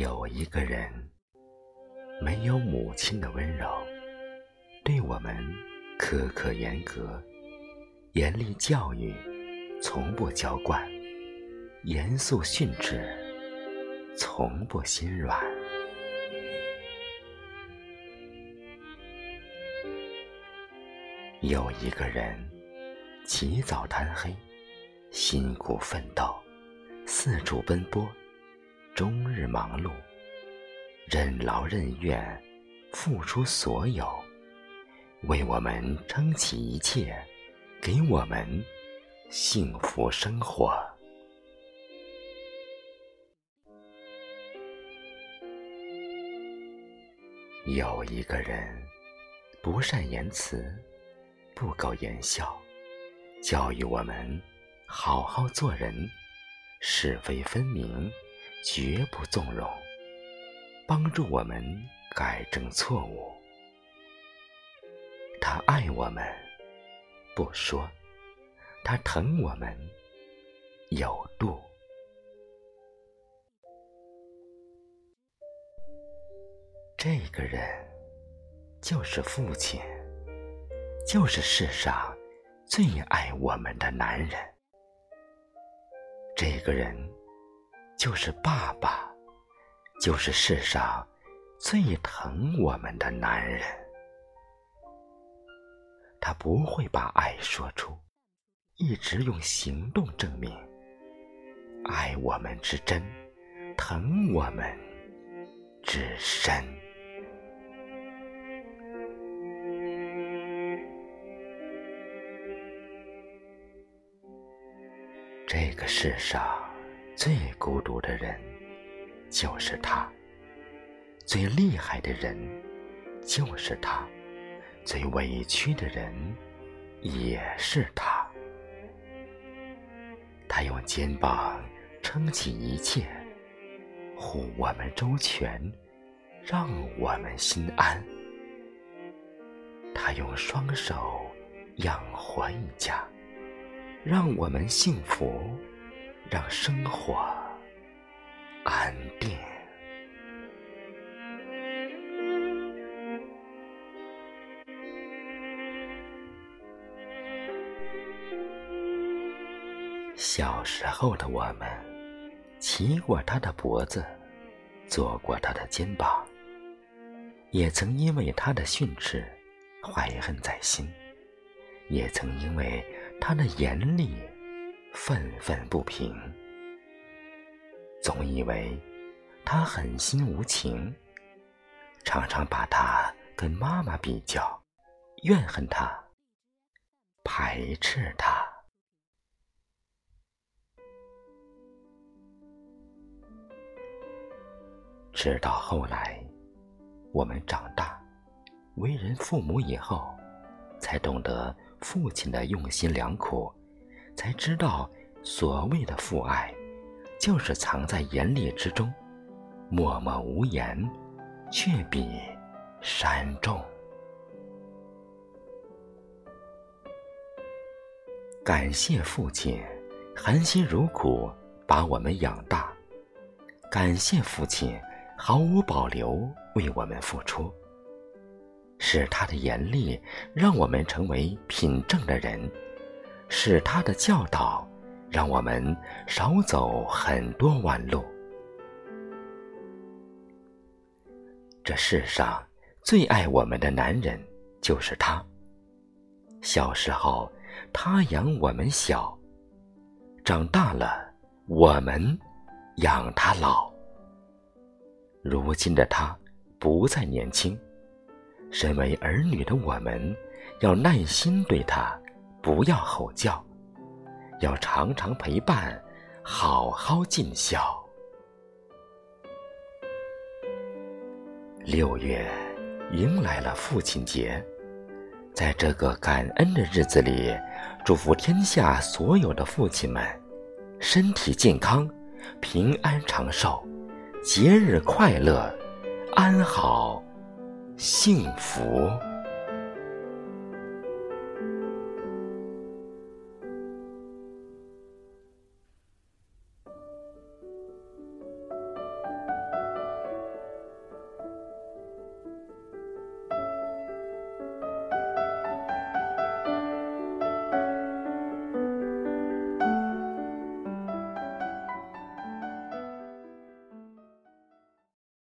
有一个人，没有母亲的温柔，对我们苛刻严格，严厉教育，从不娇惯，严肃训斥，从不心软。有一个人，起早贪黑，辛苦奋斗，四处奔波。终日忙碌，任劳任怨，付出所有，为我们撑起一切，给我们幸福生活。有一个人，不善言辞，不苟言笑，教育我们好好做人，是非分明。绝不纵容，帮助我们改正错误。他爱我们，不说；他疼我们，有度。这个人就是父亲，就是世上最爱我们的男人。这个人。就是爸爸，就是世上最疼我们的男人。他不会把爱说出，一直用行动证明爱我们之真，疼我们之深。这个世上。最孤独的人就是他，最厉害的人就是他，最委屈的人也是他。他用肩膀撑起一切，护我们周全，让我们心安。他用双手养活一家，让我们幸福。让生活安定。小时候的我们，骑过他的脖子，坐过他的肩膀，也曾因为他的训斥怀恨在心，也曾因为他的严厉。愤愤不平，总以为他狠心无情，常常把他跟妈妈比较，怨恨他，排斥他。直到后来，我们长大，为人父母以后，才懂得父亲的用心良苦。才知道，所谓的父爱，就是藏在严厉之中，默默无言，却比山重。感谢父亲，含辛茹苦把我们养大；感谢父亲，毫无保留为我们付出。是他的严厉，让我们成为品正的人。是他的教导，让我们少走很多弯路。这世上最爱我们的男人就是他。小时候，他养我们小；长大了，我们养他老。如今的他不再年轻，身为儿女的我们，要耐心对他。不要吼叫，要常常陪伴，好好尽孝。六月迎来了父亲节，在这个感恩的日子里，祝福天下所有的父亲们身体健康、平安长寿，节日快乐、安好、幸福。